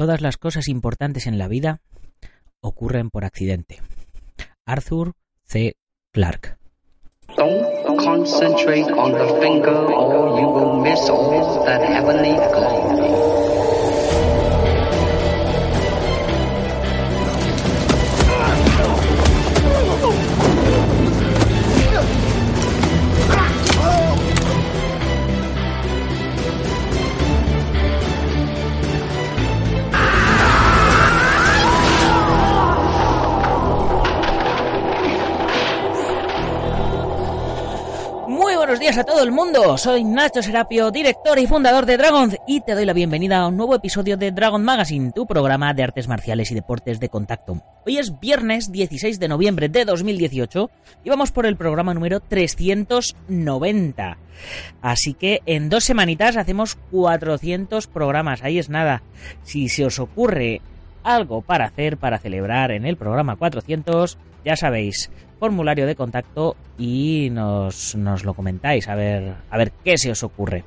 Todas las cosas importantes en la vida ocurren por accidente. Arthur C. Clarke. Buenos días a todo el mundo. Soy Nacho Serapio, director y fundador de Dragon, y te doy la bienvenida a un nuevo episodio de Dragon Magazine, tu programa de artes marciales y deportes de contacto. Hoy es viernes 16 de noviembre de 2018 y vamos por el programa número 390. Así que en dos semanitas hacemos 400 programas. Ahí es nada. Si se os ocurre algo para hacer, para celebrar en el programa 400, ya sabéis, formulario de contacto y nos, nos lo comentáis, a ver, a ver qué se os ocurre.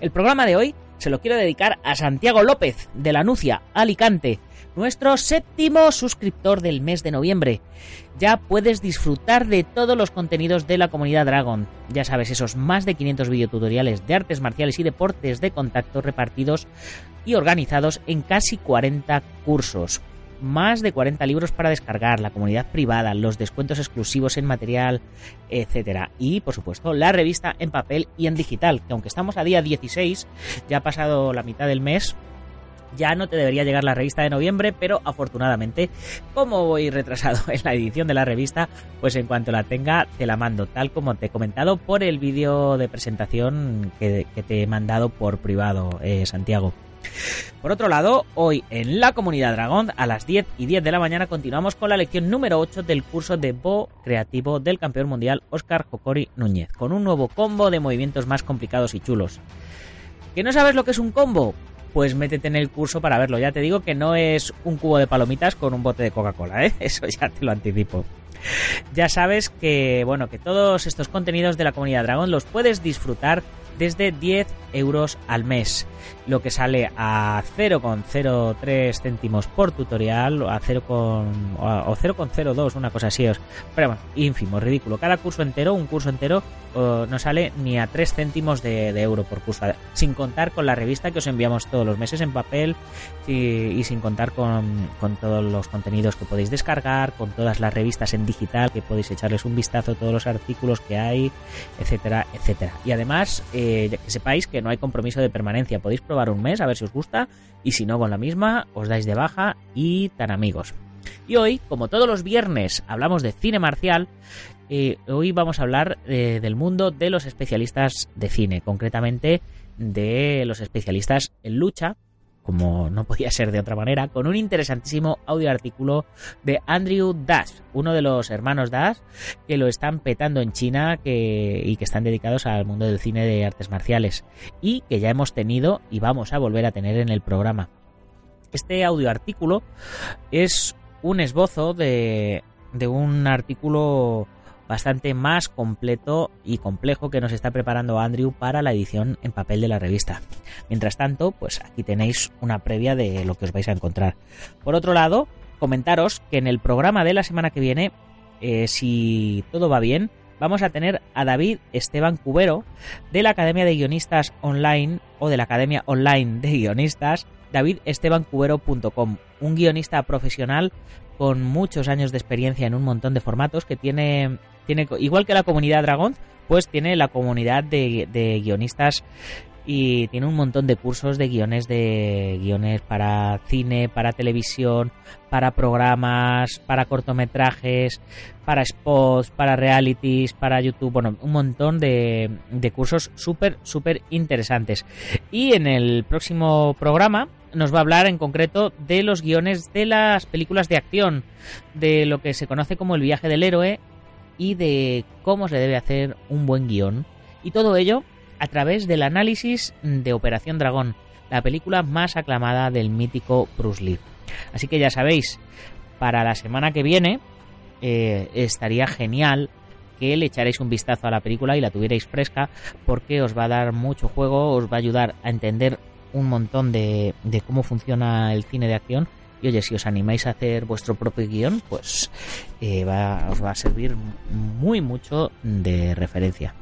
El programa de hoy se lo quiero dedicar a Santiago López, de la Nucia, Alicante, nuestro séptimo suscriptor del mes de noviembre. Ya puedes disfrutar de todos los contenidos de la comunidad Dragon. Ya sabes, esos más de 500 videotutoriales de artes marciales y deportes de contacto repartidos y organizados en casi 40 cursos más de 40 libros para descargar, la comunidad privada, los descuentos exclusivos en material, etcétera. Y, por supuesto, la revista en papel y en digital, que aunque estamos a día 16, ya ha pasado la mitad del mes, ya no te debería llegar la revista de noviembre, pero afortunadamente, como voy retrasado en la edición de la revista, pues en cuanto la tenga te la mando, tal como te he comentado por el vídeo de presentación que, te he mandado por privado, eh, Santiago. Por otro lado, hoy en la comunidad Dragón, a las 10 y 10 de la mañana, continuamos con la lección número 8 del curso de Bo Creativo del campeón mundial Oscar Jocori Núñez, con un nuevo combo de movimientos más complicados y chulos. ¿Que no sabes lo que es un combo? Pues métete en el curso para verlo. Ya te digo que no es un cubo de palomitas con un bote de Coca-Cola, ¿eh? Eso ya te lo anticipo. Ya sabes que, bueno, que todos estos contenidos de la comunidad Dragón los puedes disfrutar desde 10 euros al mes, lo que sale a 0,03 céntimos por tutorial o a 0, o 0,02, una cosa así. Pero bueno, ínfimo, ridículo. Cada curso entero, un curso entero, no sale ni a 3 céntimos de, euro por curso, sin contar con la revista que os enviamos todos los meses en papel y, sin contar con, todos los contenidos que podéis descargar, con todas las revistas en digital que podéis echarles un vistazo, todos los artículos que hay, etcétera, etcétera. Y además, que sepáis que no hay compromiso de permanencia. Podéis probar un mes a ver si os gusta y si no con la misma os dais de baja y tan amigos. Y hoy, como todos los viernes, hablamos de cine marcial. Eh, hoy vamos a hablar eh, del mundo de los especialistas de cine, concretamente de los especialistas en lucha, como no podía ser de otra manera, con un interesantísimo audio artículo de Andrew Dash, uno de los hermanos Dash que lo están petando en China y que están dedicados al mundo del cine de artes marciales y que ya hemos tenido y vamos a volver a tener en el programa. Este audio artículo es un esbozo de, de un artículo bastante más completo y complejo que nos está preparando Andrew para la edición en papel de la revista. Mientras tanto, pues aquí tenéis una previa de lo que os vais a encontrar. Por otro lado, comentaros que en el programa de la semana que viene, eh, si todo va bien, vamos a tener a David Esteban Cubero de la Academia de Guionistas Online o de la Academia Online de Guionistas davidestebancubero.com, un guionista profesional con muchos años de experiencia en un montón de formatos que tiene tiene igual que la comunidad Dragón, pues tiene la comunidad de, de guionistas y tiene un montón de cursos de guiones de guiones para cine, para televisión, para programas, para cortometrajes, para spots, para realities, para YouTube, bueno, un montón de, de cursos súper, súper interesantes. Y en el próximo programa nos va a hablar en concreto de los guiones de las películas de acción, de lo que se conoce como el viaje del héroe y de cómo se debe hacer un buen guion. Y todo ello a través del análisis de Operación Dragón, la película más aclamada del mítico Bruce Lee. Así que ya sabéis, para la semana que viene eh, estaría genial que le echaréis un vistazo a la película y la tuvierais fresca porque os va a dar mucho juego, os va a ayudar a entender un montón de, cómo funciona el cine de acción. Y oye, si os animáis a hacer vuestro propio guion, pues eh, va, os va a servir muy mucho de referencia.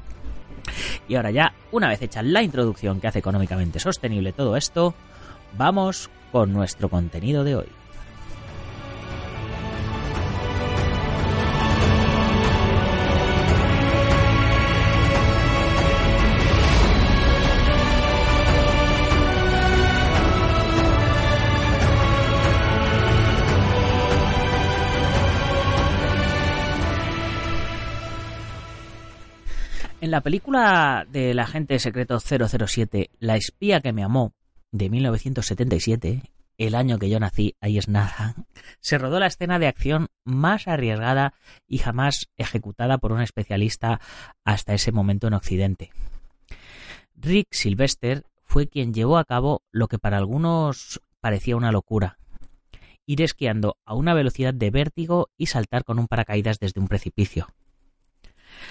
Y ahora ya, una vez hecha la introducción que hace económicamente sostenible todo esto, vamos con nuestro contenido de hoy. La película del agente secreto 007, La espía que me amó, de 1977, el año que yo nací, ahí es nada, se rodó la escena de acción más arriesgada y jamás ejecutada por un especialista hasta ese momento en Occidente. Rick Sylvester fue quien llevó a cabo lo que para algunos parecía una locura, ir esquiando a una velocidad de vértigo y saltar con un paracaídas desde un precipicio.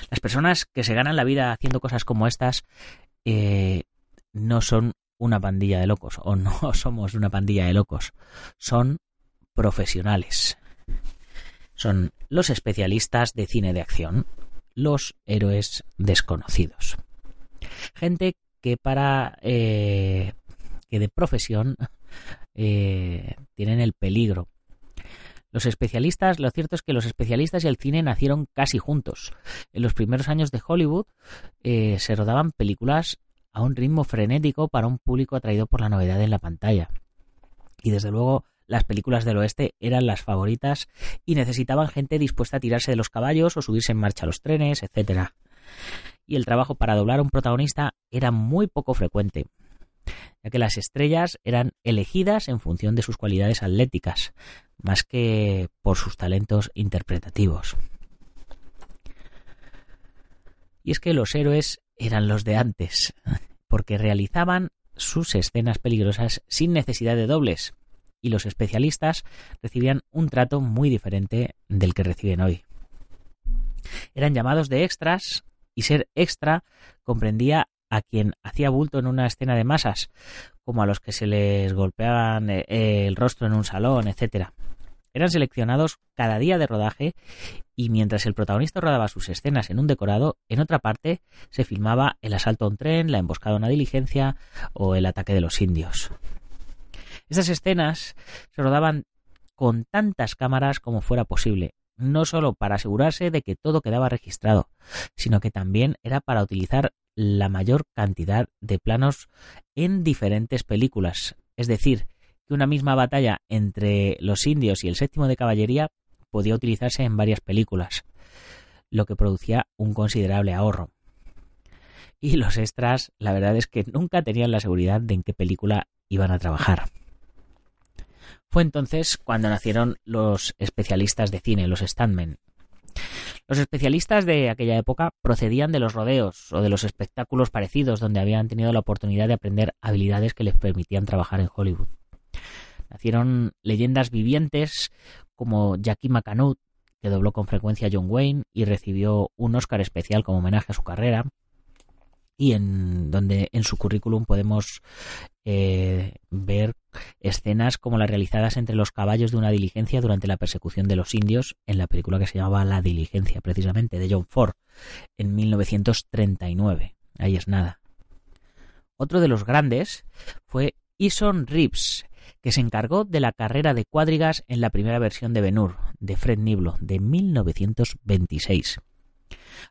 Las personas que se ganan la vida haciendo cosas como estas eh, no son una pandilla de locos o no somos una pandilla de locos, son profesionales. Son los especialistas de cine de acción, los héroes desconocidos. Gente que para eh, que de profesión eh, tienen el peligro los especialistas, lo cierto es que los especialistas y el cine nacieron casi juntos. En los primeros años de Hollywood eh, se rodaban películas a un ritmo frenético para un público atraído por la novedad en la pantalla. Y desde luego las películas del oeste eran las favoritas y necesitaban gente dispuesta a tirarse de los caballos o subirse en marcha a los trenes, etc. Y el trabajo para doblar a un protagonista era muy poco frecuente ya que las estrellas eran elegidas en función de sus cualidades atléticas, más que por sus talentos interpretativos. Y es que los héroes eran los de antes, porque realizaban sus escenas peligrosas sin necesidad de dobles, y los especialistas recibían un trato muy diferente del que reciben hoy. Eran llamados de extras, y ser extra comprendía a quien hacía bulto en una escena de masas, como a los que se les golpeaban eh, el rostro en un salón, etcétera. Eran seleccionados cada día de rodaje y mientras el protagonista rodaba sus escenas en un decorado, en otra parte se filmaba el asalto a un tren, la emboscada a una diligencia o el ataque de los indios. Estas escenas se rodaban con tantas cámaras como fuera posible, no solo para asegurarse de que todo quedaba registrado, sino que también era para utilizar la mayor cantidad de planos en diferentes películas. Es decir, que una misma batalla entre los indios y el séptimo de caballería podía utilizarse en varias películas, lo que producía un considerable ahorro. Y los extras, la verdad es que nunca tenían la seguridad de en qué película iban a trabajar. Fue entonces cuando nacieron los especialistas de cine, los standmen, los especialistas de aquella época procedían de los rodeos o de los espectáculos parecidos donde habían tenido la oportunidad de aprender habilidades que les permitían trabajar en Hollywood. Nacieron leyendas vivientes como Jackie McAnutt, que dobló con frecuencia a John Wayne y recibió un Oscar especial como homenaje a su carrera, y en donde en su currículum podemos eh, ver escenas como las realizadas entre los caballos de una diligencia durante la persecución de los indios en la película que se llamaba La diligencia, precisamente, de John Ford, en 1939. Ahí es nada. Otro de los grandes fue Eason Reeves, que se encargó de la carrera de cuadrigas en la primera versión de Ben-Hur, de Fred Niblo, de 1926.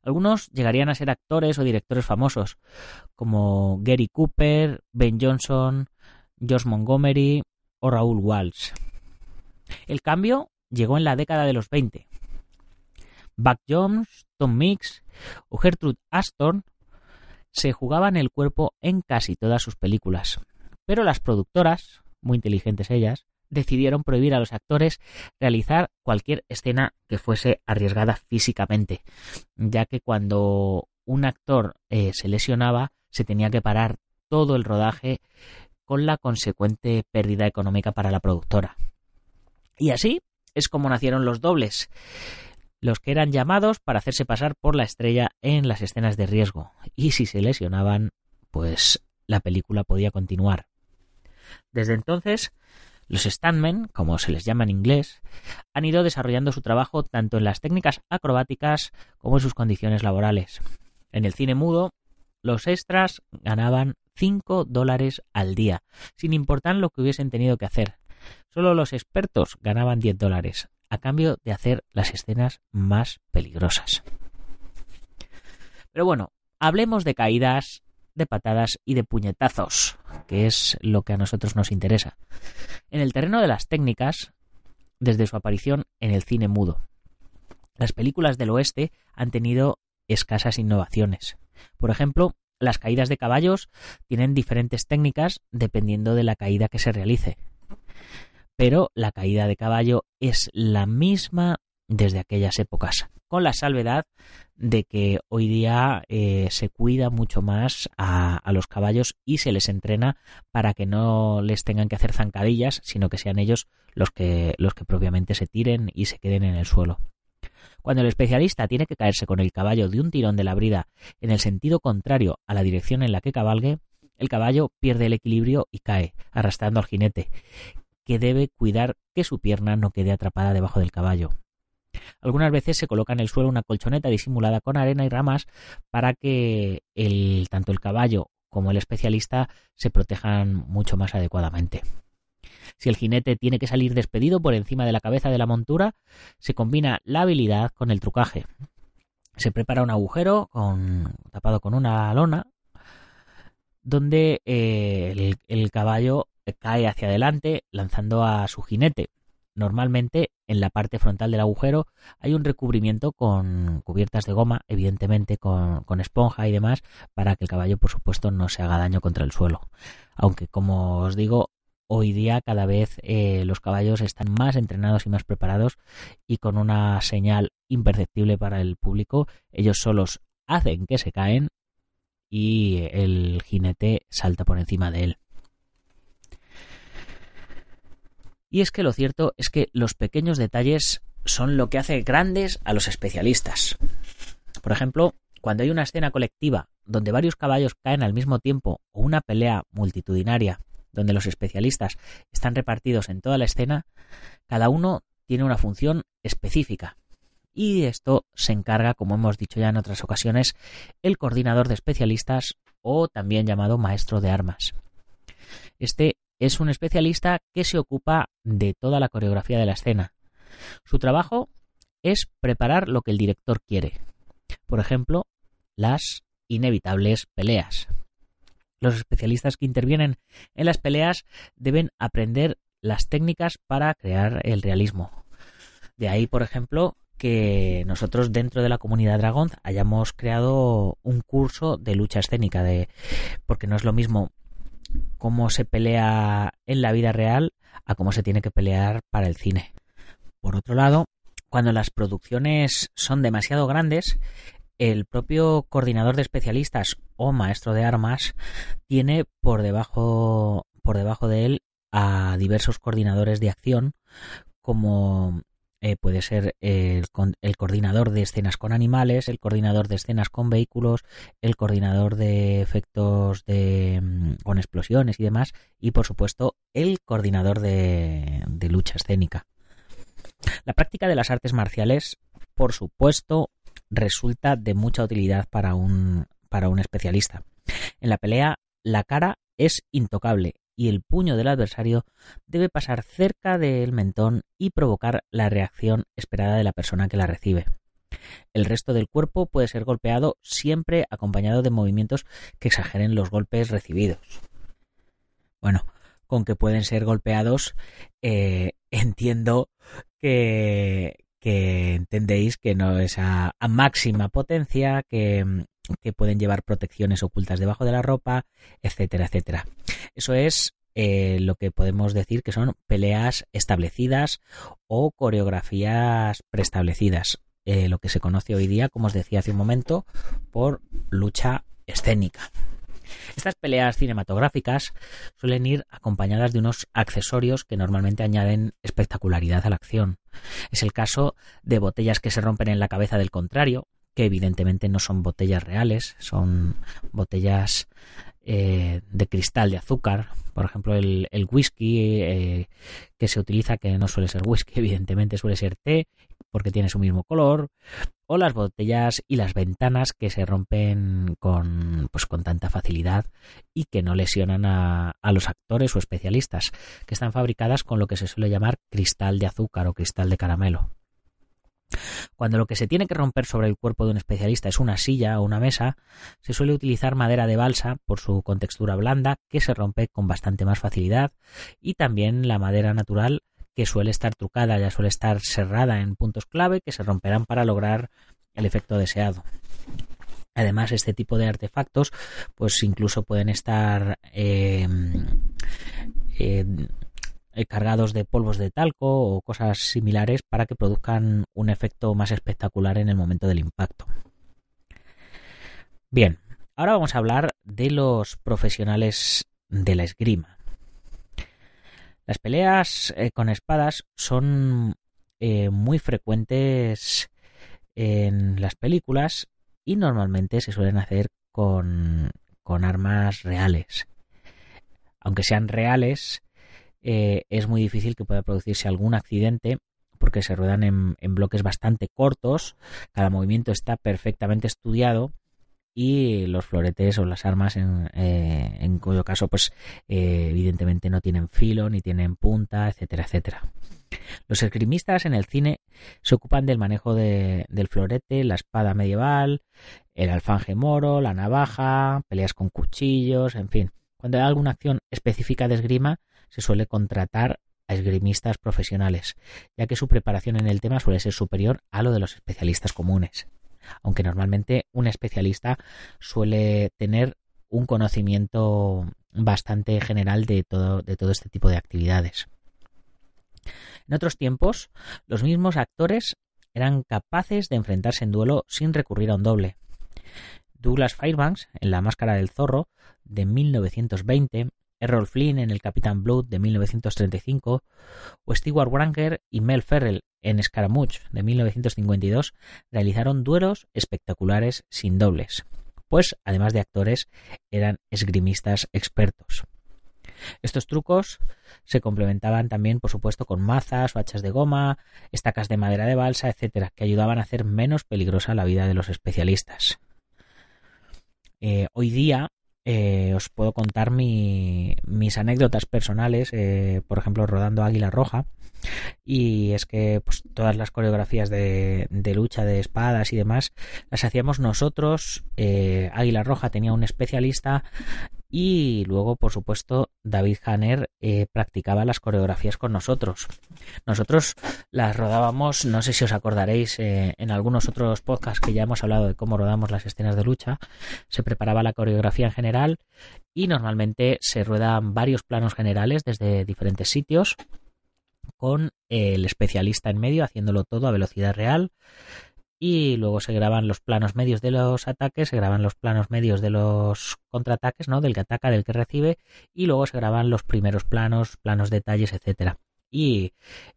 Algunos llegarían a ser actores o directores famosos, como Gary Cooper, Ben Johnson, Josh Montgomery o Raúl Walsh. El cambio llegó en la década de los 20. Buck Jones, Tom Mix o Gertrude Aston se jugaban el cuerpo en casi todas sus películas. Pero las productoras, muy inteligentes ellas, decidieron prohibir a los actores realizar cualquier escena que fuese arriesgada físicamente, ya que cuando un actor eh, se lesionaba se tenía que parar todo el rodaje con la consecuente pérdida económica para la productora. Y así es como nacieron los dobles, los que eran llamados para hacerse pasar por la estrella en las escenas de riesgo, y si se lesionaban, pues la película podía continuar. Desde entonces, los standmen, como se les llama en inglés, han ido desarrollando su trabajo tanto en las técnicas acrobáticas como en sus condiciones laborales. En el cine mudo, los extras ganaban 5 dólares al día, sin importar lo que hubiesen tenido que hacer. Solo los expertos ganaban 10 dólares, a cambio de hacer las escenas más peligrosas. Pero bueno, hablemos de caídas, de patadas y de puñetazos, que es lo que a nosotros nos interesa. En el terreno de las técnicas, desde su aparición en el cine mudo, las películas del oeste han tenido escasas innovaciones. Por ejemplo, las caídas de caballos tienen diferentes técnicas dependiendo de la caída que se realice. Pero la caída de caballo es la misma desde aquellas épocas, con la salvedad de que hoy día eh, se cuida mucho más a, a, los caballos y se les entrena para que no les tengan que hacer zancadillas, sino que sean ellos los que, los que propiamente se tiren y se queden en el suelo. Cuando el especialista tiene que caerse con el caballo de un tirón de la brida en el sentido contrario a la dirección en la que cabalgue, el caballo pierde el equilibrio y cae, arrastrando al jinete, que debe cuidar que su pierna no quede atrapada debajo del caballo. Algunas veces se coloca en el suelo una colchoneta disimulada con arena y ramas para que el, tanto el caballo como el especialista se protejan mucho más adecuadamente. Si el jinete tiene que salir despedido por encima de la cabeza de la montura, se combina la habilidad con el trucaje. Se prepara un agujero tapado con una lona donde eh, el caballo cae hacia adelante lanzando a su jinete. Normalmente en la parte frontal del agujero hay un recubrimiento con cubiertas de goma, evidentemente con, con, esponja y demás, para que el caballo, por supuesto, no se haga daño contra el suelo. Aunque, como os digo, hoy día cada vez eh, los caballos están más entrenados y más preparados y con una señal imperceptible para el público, ellos solos hacen que se caen y el jinete salta por encima de él. Y es que lo cierto es que los pequeños detalles son lo que hace grandes a los especialistas. Por ejemplo, cuando hay una escena colectiva donde varios caballos caen al mismo tiempo o una pelea multitudinaria donde los especialistas están repartidos en toda la escena, cada uno tiene una función específica. Y esto se encarga, como hemos dicho ya en otras ocasiones, el coordinador de especialistas o también llamado maestro de armas. Este es un especialista que se ocupa de toda la coreografía de la escena. Su trabajo es preparar lo que el director quiere. Por ejemplo, las inevitables peleas. Los especialistas que intervienen en las peleas deben aprender las técnicas para crear el realismo. De ahí, por ejemplo, que nosotros dentro de la comunidad Dragon hayamos creado un curso de lucha escénica, de porque no es lo mismo cómo se pelea en la vida real a cómo se tiene que pelear para el cine. Por otro lado, cuando las producciones son demasiado grandes, el propio coordinador de especialistas o maestro de armas tiene por debajo, por debajo de él a diversos coordinadores de acción como eh, puede ser el, el, coordinador de escenas con animales, el coordinador de escenas con vehículos, el coordinador de efectos de, mm, con explosiones y demás, y por supuesto el coordinador de, de lucha escénica. La práctica de las artes marciales, por supuesto, resulta de mucha utilidad para un, para un especialista. En la pelea, la cara es intocable y el puño del adversario debe pasar cerca del mentón y provocar la reacción esperada de la persona que la recibe. El resto del cuerpo puede ser golpeado siempre acompañado de movimientos que exageren los golpes recibidos. Bueno, con que pueden ser golpeados, eh, entiendo que, entendéis que no es a, a máxima potencia, que, que, pueden llevar protecciones ocultas debajo de la ropa, etcétera, etcétera. Eso es eh, lo que podemos decir que son peleas establecidas o coreografías preestablecidas. Eh, lo que se conoce hoy día, como os decía hace un momento, por lucha escénica. Estas peleas cinematográficas suelen ir acompañadas de unos accesorios que normalmente añaden espectacularidad a la acción. Es el caso de botellas que se rompen en la cabeza del contrario, que evidentemente no son botellas reales, son botellas eh, de cristal de azúcar, por ejemplo el, whisky eh, que se utiliza, que no suele ser whisky, evidentemente suele ser té, porque tiene su mismo color, o las botellas y las ventanas que se rompen con, pues, con tanta facilidad y que no lesionan a, a los actores o especialistas, que están fabricadas con lo que se suele llamar cristal de azúcar o cristal de caramelo. Cuando lo que se tiene que romper sobre el cuerpo de un especialista es una silla o una mesa, se suele utilizar madera de balsa por su contextura blanda que se rompe con bastante más facilidad y también la madera natural que suele estar trucada, ya suele estar cerrada en puntos clave que se romperán para lograr el efecto deseado. Además, este tipo de artefactos, pues incluso pueden estar eh, eh, cargados de polvos de talco o cosas similares para que produzcan un efecto más espectacular en el momento del impacto. Bien, ahora vamos a hablar de los profesionales de la esgrima. Las peleas eh, con espadas son eh, muy frecuentes en las películas y normalmente se suelen hacer con, con armas reales. Aunque sean reales, eh, es muy difícil que pueda producirse algún accidente porque se ruedan en, bloques bastante cortos, cada movimiento está perfectamente estudiado y los floretes o las armas en, eh, cuyo caso pues eh, evidentemente no tienen filo ni tienen punta etcétera etcétera. Los esgrimistas en el cine se ocupan del manejo del florete la espada medieval el alfanje moro la navaja peleas con cuchillos en fin. Cuando hay alguna acción específica de esgrima se suele contratar a esgrimistas profesionales, ya que su preparación en el tema suele ser superior a lo de los especialistas comunes. Aunque normalmente un especialista suele tener un conocimiento bastante general de todo, de todo este tipo de actividades. En otros tiempos, los mismos actores eran capaces de enfrentarse en duelo sin recurrir a un doble. Douglas Fairbanks, en La Máscara del Zorro, de 1920, Errol Flynn en El Capitán Blood de 1935 o Stewart Granger y Mel Ferrell en Scaramouche de 1952 realizaron duelos espectaculares sin dobles, pues además de actores eran esgrimistas expertos. Estos trucos se complementaban también, por supuesto, con mazas o hachas de goma, estacas de madera de balsa, etcétera, que ayudaban a hacer menos peligrosa la vida de los especialistas. Eh, hoy día eh, os puedo contar mis anécdotas personales, eh, por ejemplo, rodando Águila Roja. Y es que pues, todas las coreografías de, lucha de espadas y demás las hacíamos nosotros. Eh, Águila Roja tenía un especialista y luego, por supuesto, David Hanner eh, practicaba las coreografías con nosotros. Nosotros las rodábamos, no sé si os acordaréis, eh, en algunos otros podcasts que ya hemos hablado de cómo rodamos las escenas de lucha. Se preparaba la coreografía en general y normalmente se ruedan varios planos generales desde diferentes sitios con el especialista en medio haciéndolo todo a velocidad real y luego se graban los planos medios de los ataques, se graban los planos medios de los contraataques, ¿no? Del que ataca, del que recibe, y luego se graban los primeros planos, planos detalles, etcétera. Y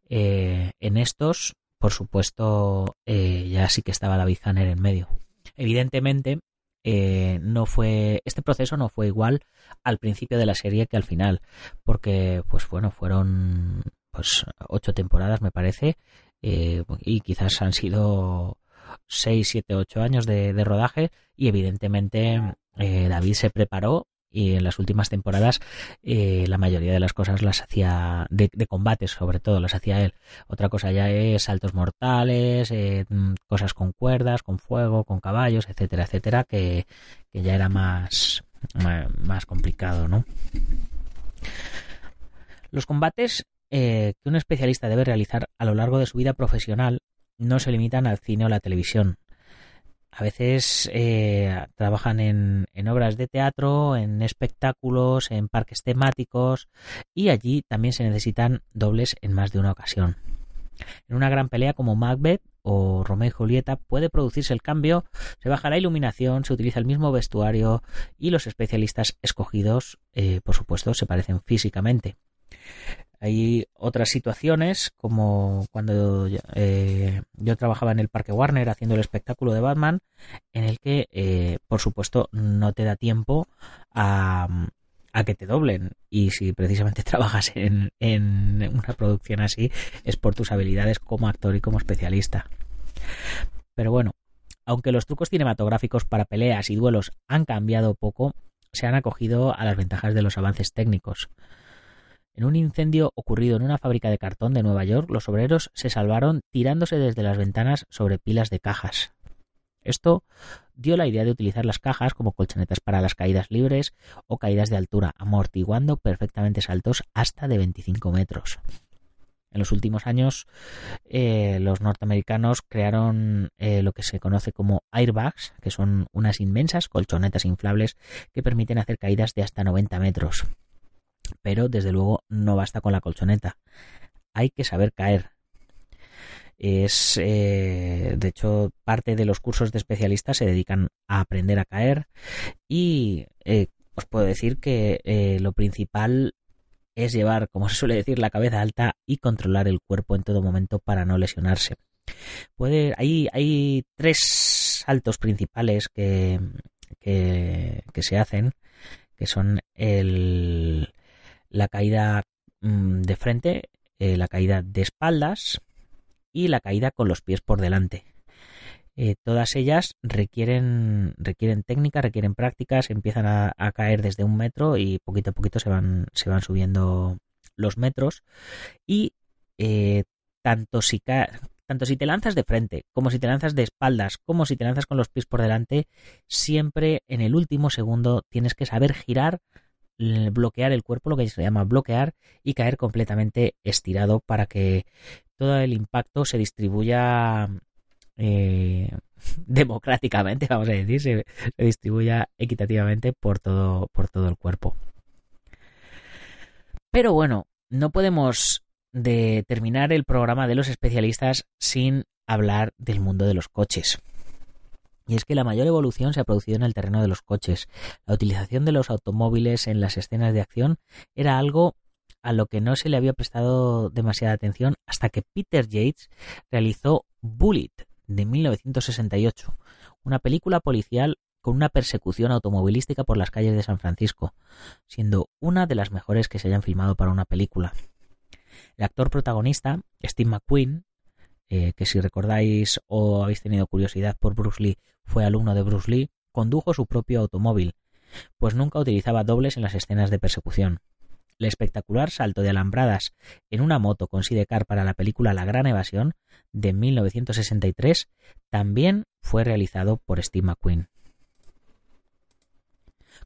eh, en estos, por supuesto, eh, ya sí que estaba David Hanner en medio. Evidentemente, eh, no fue este proceso no fue igual al principio de la serie que al final, porque, pues bueno, fueron pues ocho temporadas, me parece, y quizás han sido 6, 7, 8 años de, rodaje y evidentemente eh, David se preparó y en las últimas temporadas eh, la mayoría de las cosas las hacía de, combates sobre todo las hacía él. Otra cosa ya es saltos mortales eh, cosas con cuerdas con fuego con caballos etcétera etcétera que, ya era más, más, complicado no los combates que un especialista debe realizar a lo largo de su vida profesional no se limitan al cine o la televisión. A veces eh, trabajan en, obras de teatro, en espectáculos, en parques temáticos y allí también se necesitan dobles en más de una ocasión. En una gran pelea como Macbeth o Romeo y Julieta puede producirse el cambio, se baja la iluminación, se utiliza el mismo vestuario y los especialistas escogidos, eh, por supuesto, se parecen físicamente. Hay otras situaciones, como cuando eh, yo trabajaba en el Parque Warner haciendo el espectáculo de Batman, en el que, eh, por supuesto, no te da tiempo a, que te doblen. Y si precisamente trabajas en una producción así, es por tus habilidades como actor y como especialista. Pero bueno, aunque los trucos cinematográficos para peleas y duelos han cambiado poco, se han acogido a las ventajas de los avances técnicos. En un incendio ocurrido en una fábrica de cartón de Nueva York, los obreros se salvaron tirándose desde las ventanas sobre pilas de cajas. Esto dio la idea de utilizar las cajas como colchonetas para las caídas libres o caídas de altura, amortiguando perfectamente saltos hasta de 25 metros. En los últimos años, eh, los norteamericanos crearon eh, lo que se conoce como airbags, que son unas inmensas colchonetas inflables que permiten hacer caídas de hasta 90 metros pero desde luego no basta con la colchoneta. Hay que saber caer. Es, eh, de hecho, parte de los cursos de especialistas se dedican a aprender a caer y eh, os puedo decir que eh, lo principal es llevar, como se suele decir, la cabeza alta y controlar el cuerpo en todo momento para no lesionarse. Puede, hay, hay tres saltos principales que, que, que se hacen, que son el, la caída mm, de frente, eh, la caída de espaldas y la caída con los pies por delante. Eh, todas ellas requieren, requieren técnica, requieren prácticas, empiezan a, caer desde un metro y poquito a poquito se van, se van subiendo los metros. Y eh, tanto, si tanto si te lanzas de frente, como si te lanzas de espaldas, como si te lanzas con los pies por delante, siempre en el último segundo tienes que saber girar bloquear el cuerpo, lo que se llama bloquear, y caer completamente estirado para que todo el impacto se distribuya eh, democráticamente, vamos a decir, se, distribuya equitativamente por todo, por todo el cuerpo. Pero bueno, no podemos terminar el programa de los especialistas sin hablar del mundo de los coches. Y es que la mayor evolución se ha producido en el terreno de los coches. La utilización de los automóviles en las escenas de acción era algo a lo que no se le había prestado demasiada atención hasta que Peter Yates realizó Bullet de 1968, una película policial con una persecución automovilística por las calles de San Francisco, siendo una de las mejores que se hayan filmado para una película. El actor protagonista, Steve McQueen, eh, que si recordáis o habéis tenido curiosidad por Bruce Lee, fue alumno de Bruce Lee, condujo su propio automóvil, pues nunca utilizaba dobles en las escenas de persecución. El espectacular salto de alambradas en una moto con sidecar para la película La Gran Evasión de 1963 también fue realizado por Steve McQueen.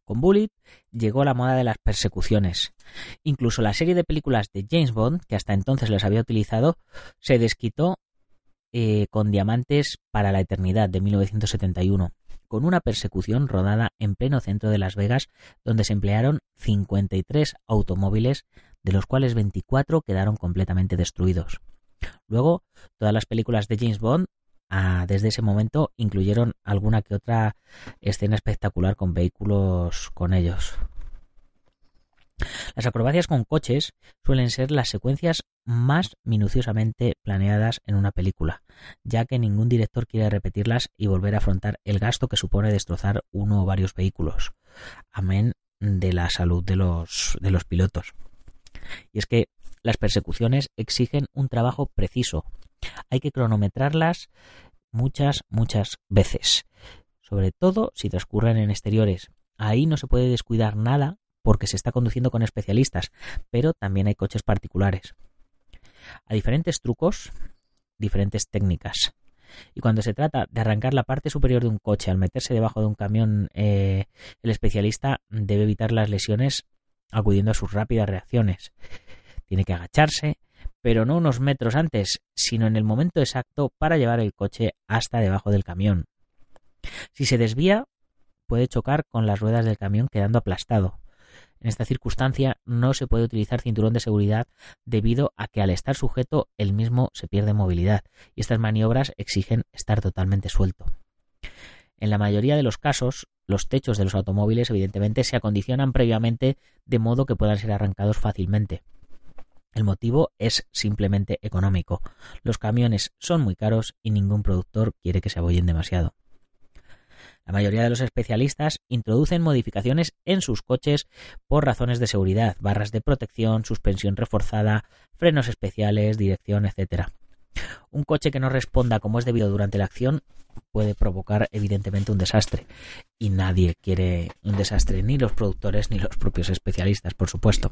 Con Bullet llegó la moda de las persecuciones. Incluso la serie de películas de James Bond, que hasta entonces les había utilizado, se desquitó eh, con Diamantes para la Eternidad de 1971, con una persecución rodada en pleno centro de Las Vegas, donde se emplearon 53 automóviles, de los cuales 24 quedaron completamente destruidos. Luego, todas las películas de James Bond ah, desde ese momento incluyeron alguna que otra escena espectacular con vehículos con ellos. Las acrobacias con coches suelen ser las secuencias más minuciosamente planeadas en una película, ya que ningún director quiere repetirlas y volver a afrontar el gasto que supone destrozar uno o varios vehículos. Amén de la salud de los, de los pilotos. Y es que las persecuciones exigen un trabajo preciso. Hay que cronometrarlas muchas, muchas veces. Sobre todo si transcurren en exteriores. Ahí no se puede descuidar nada porque se está conduciendo con especialistas, pero también hay coches particulares. A diferentes trucos, diferentes técnicas. Y cuando se trata de arrancar la parte superior de un coche al meterse debajo de un camión, eh, el especialista debe evitar las lesiones acudiendo a sus rápidas reacciones. Tiene que agacharse, pero no unos metros antes, sino en el momento exacto para llevar el coche hasta debajo del camión. Si se desvía, puede chocar con las ruedas del camión quedando aplastado. En esta circunstancia no se puede utilizar cinturón de seguridad debido a que al estar sujeto el mismo se pierde movilidad y estas maniobras exigen estar totalmente suelto. En la mayoría de los casos, los techos de los automóviles evidentemente se acondicionan previamente de modo que puedan ser arrancados fácilmente. El motivo es simplemente económico. Los camiones son muy caros y ningún productor quiere que se abollen demasiado. La mayoría de los especialistas introducen modificaciones en sus coches por razones de seguridad, barras de protección, suspensión reforzada, frenos especiales, dirección, etc. Un coche que no responda como es debido durante la acción puede provocar evidentemente un desastre y nadie quiere un desastre, ni los productores ni los propios especialistas, por supuesto.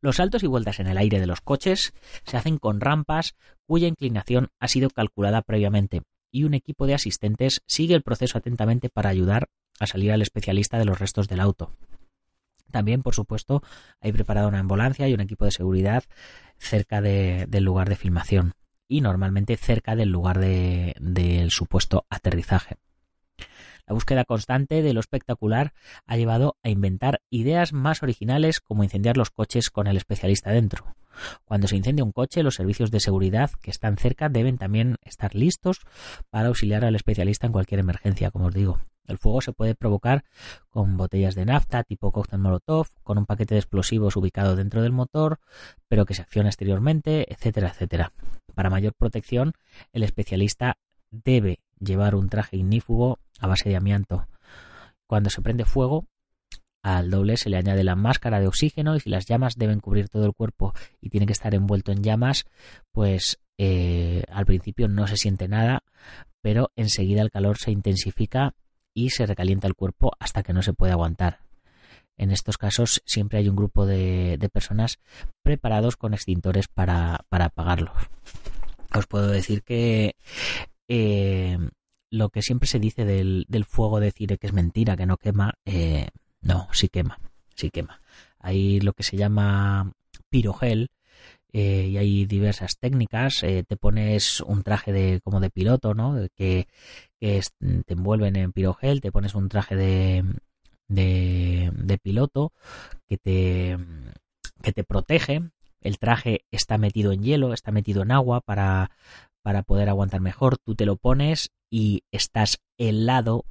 Los saltos y vueltas en el aire de los coches se hacen con rampas cuya inclinación ha sido calculada previamente y un equipo de asistentes sigue el proceso atentamente para ayudar a salir al especialista de los restos del auto. También, por supuesto, hay preparada una ambulancia y un equipo de seguridad cerca del lugar de filmación y normalmente cerca del lugar del supuesto aterrizaje. La búsqueda constante de lo espectacular ha llevado a inventar ideas más originales como incendiar los coches con el especialista dentro. Cuando se incendia un coche, los servicios de seguridad que están cerca deben también estar listos para auxiliar al especialista en cualquier emergencia, como os digo. El fuego se puede provocar con botellas de nafta tipo cóctel molotov, con un paquete de explosivos ubicado dentro del motor, pero que se acciona exteriormente, etcétera, etcétera. Para mayor protección, el especialista debe llevar un traje ignífugo a base de amianto. Cuando se prende fuego, al doble se le añade la máscara de oxígeno y si las llamas deben cubrir todo el cuerpo y tiene que estar envuelto en llamas, pues eh, al principio no se siente nada, pero enseguida el calor se intensifica y se recalienta el cuerpo hasta que no se puede aguantar. En estos casos siempre hay un grupo de, personas preparados con extintores para, para apagarlos. Os puedo decir que eh, lo que siempre se dice del, fuego, decir que es mentira, que no quema, eh, no, sí quema, sí quema. Hay lo que se llama pirogel, eh, y hay diversas técnicas. te pones un traje de como de piloto, ¿no? Que, que te envuelven en pirogel, te pones un traje de, de, de, piloto que te, que te protege. El traje está metido en hielo, está metido en agua para, para poder aguantar mejor. Tú te lo pones y estás helado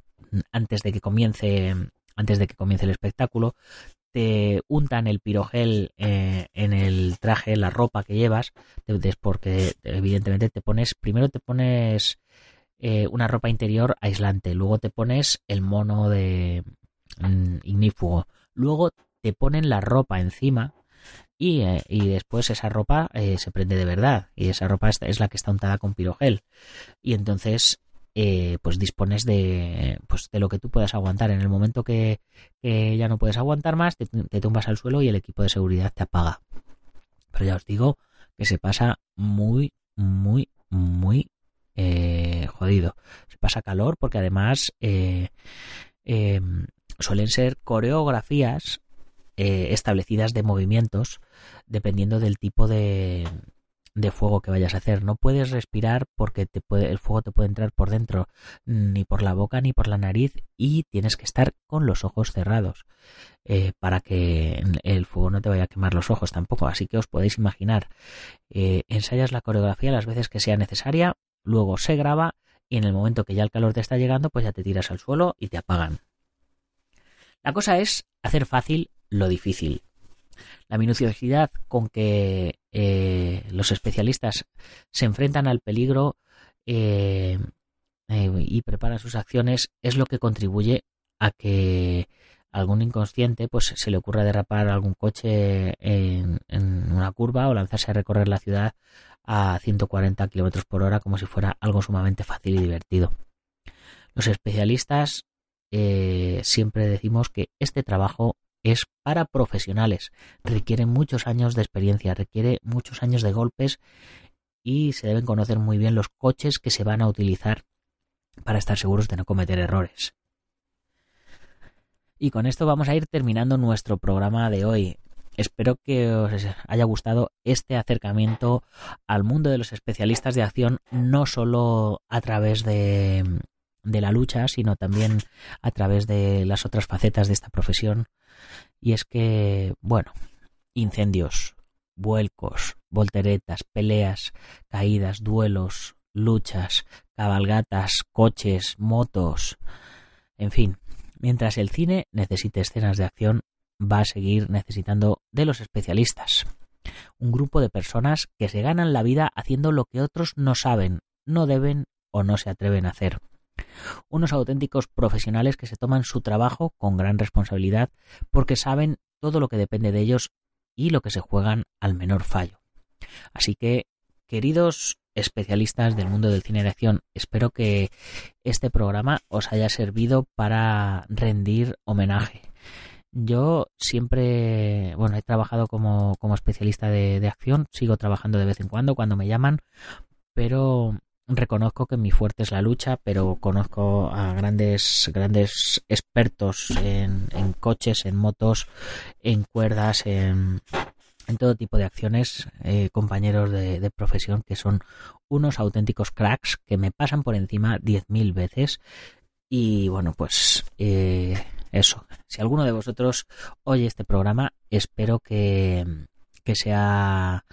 antes de que comience antes de que comience el espectáculo. Te untan el pirogel eh, en el traje, la ropa que llevas, porque evidentemente te pones, primero te pones eh, una ropa interior aislante, luego te pones el mono de mm, ignífugo, luego te ponen la ropa encima eh, y, después esa ropa eh, se prende de verdad y esa ropa es, la que está untada con pirogel. Y entonces eh, pues dispones de pues de lo que tú puedas aguantar. En el momento que, ya no puedes aguantar más te, tumbas al suelo y el equipo de seguridad te apaga. Pero ya os digo que se pasa muy muy muy jodido. Se pasa calor porque además suelen ser coreografías eh, establecidas de movimientos dependiendo del tipo de, de fuego que vayas a hacer. No puedes respirar porque el fuego te puede entrar por dentro, ni por la boca ni por la nariz, y tienes que estar con los ojos cerrados eh, para que el fuego no te vaya a quemar los ojos tampoco. Así que os podéis imaginar, eh, ensayas la coreografía las veces que sea necesaria, luego se graba y en el momento que ya el calor te está llegando, pues ya te tiras al suelo y te apagan. La cosa es hacer fácil lo difícil. La minuciosidad con que eh, los especialistas se enfrentan al peligro eh, eh, y preparan sus acciones es lo que contribuye a que algún inconsciente pues se le ocurra derrapar algún coche en, una curva o lanzarse a recorrer la ciudad a 140 kilómetros por hora como si fuera algo sumamente fácil y divertido. Los especialistas siempre decimos que este trabajo es para profesionales, requiere muchos años de experiencia, requiere muchos años de golpes y se deben conocer muy bien los coches que se van a utilizar para estar seguros de no cometer errores. Y con esto vamos a ir terminando nuestro programa de hoy. Espero que os haya gustado este acercamiento al mundo de los especialistas de acción, no solo a través de, de la lucha, sino también a través de las otras facetas de esta profesión, y es que, bueno, incendios, vuelcos, volteretas, peleas, caídas, duelos, luchas, cabalgatas, coches, motos, en fin, mientras el cine necesite escenas de acción, va a seguir necesitando de los especialistas. Un grupo de personas que se ganan la vida haciendo lo que otros no saben, no deben o no se atreven a hacer. Unos auténticos profesionales que se toman su trabajo con gran responsabilidad porque saben todo lo que depende de ellos y lo que se juegan al menor fallo. Así que, queridos especialistas del mundo del cine de acción, espero que este programa os haya servido para rendir homenaje. Yo siempre, bueno, he trabajado como, como especialista de, de acción, sigo trabajando de vez en cuando cuando me llaman, pero reconozco que mi fuerte es la lucha, pero conozco a grandes, grandes expertos en, en coches, en motos, en cuerdas, en, todo tipo de acciones, eh, compañeros de, de, profesión que son unos auténticos cracks que me pasan por encima 10.000 veces. Y bueno, pues eh, eso. Si alguno de vosotros oye este programa, espero que, que sea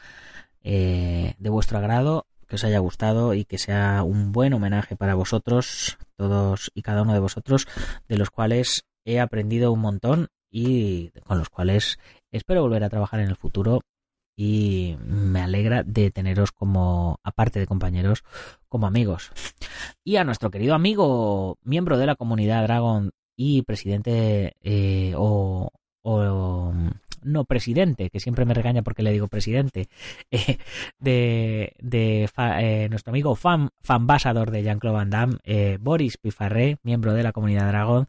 eh, de vuestro agrado, que os haya gustado y que sea un buen homenaje para vosotros, todos y cada uno de vosotros, de los cuales he aprendido un montón y con los cuales espero volver a trabajar en el futuro y me alegra de teneros como, aparte de compañeros, como amigos. Y a nuestro querido amigo, miembro de la comunidad Dragon y presidente eh, o, o, no presidente, que siempre me regaña porque le digo presidente, eh, de, de eh, nuestro amigo fan, fanbasador de Jean-Claude Van Damme, eh, Boris Pifarré, miembro de la comunidad Dragon,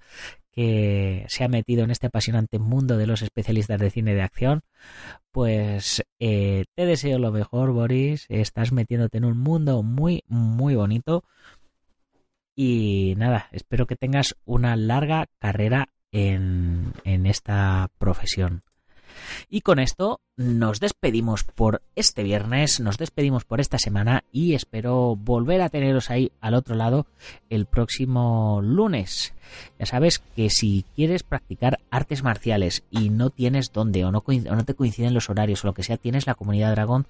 que se ha metido en este apasionante mundo de los especialistas de cine de acción, pues te deseo lo mejor, Boris. Estás metiéndote en un mundo muy, muy bonito. Y nada, espero que tengas una larga carrera en, en esta profesión. Y con esto nos despedimos por este viernes, nos despedimos por esta semana y espero volver a teneros ahí al otro lado el próximo lunes. Ya sabes que si quieres practicar artes marciales y no tienes dónde o no, te coinciden los horarios o lo que sea, tienes la comunidad dragón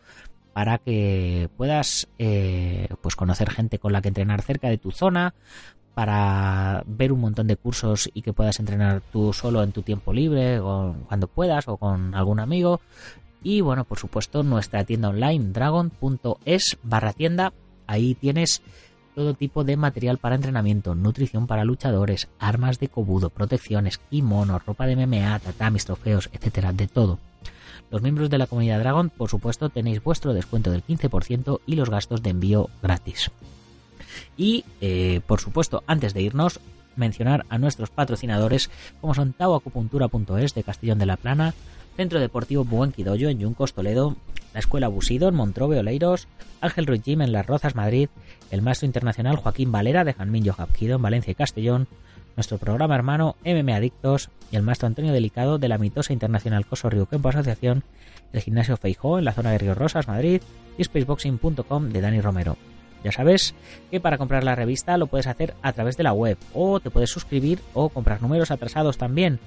para que puedas eh, pues conocer gente con la que entrenar cerca de tu zona, para ver un montón de cursos y que puedas entrenar tú solo en tu tiempo libre o cuando puedas o con algún amigo. Y bueno, por supuesto, nuestra tienda online dragon.es barra tienda. Ahí tienes todo tipo de material para entrenamiento, nutrición para luchadores, armas de cobudo, protecciones, kimonos, ropa de MMA, tatamis, trofeos, etcétera, de todo. Los miembros de la comunidad Dragon, por supuesto, tenéis vuestro descuento del 15% y los gastos de envío gratis. Y, eh, por supuesto, antes de irnos, mencionar a nuestros patrocinadores como son tauacupuntura.es de Castellón de la Plana, Centro Deportivo Buenquidoyo en Yuncos, Toledo, la Escuela Busido en Montrobe, Oleiros, Ángel Ruiz Gym en Las Rozas, Madrid, el Maestro Internacional Joaquín Valera de Janmin Jojapquido en Valencia y Castellón, nuestro programa hermano MM Adictos y el Maestro Antonio Delicado de la mitosa Internacional Coso Río Campo Asociación, el Gimnasio Feijó en la zona de Río Rosas, Madrid y spaceboxing.com de Dani Romero. Ya sabes que para comprar la revista lo puedes hacer a través de la web o te puedes suscribir o comprar números atrasados también.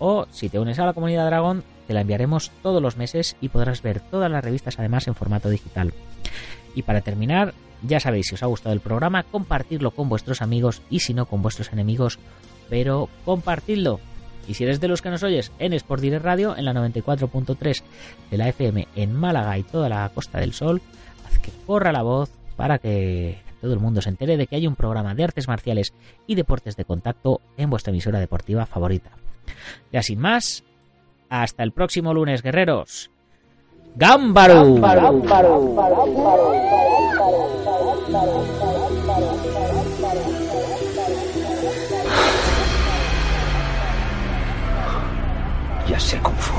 O si te unes a la comunidad Dragón, te la enviaremos todos los meses y podrás ver todas las revistas además en formato digital. Y para terminar, ya sabéis si os ha gustado el programa, compartirlo con vuestros amigos y si no con vuestros enemigos, pero compartidlo. Y si eres de los que nos oyes en Sport Direct Radio, en la 94.3 de la FM en Málaga y toda la Costa del Sol, haz que corra la voz para que todo el mundo se entere de que hay un programa de artes marciales y deportes de contacto en vuestra emisora deportiva favorita. Ya sin más, hasta el próximo lunes, guerreros. ¡Gámbaro! Ya sé Kung Fu.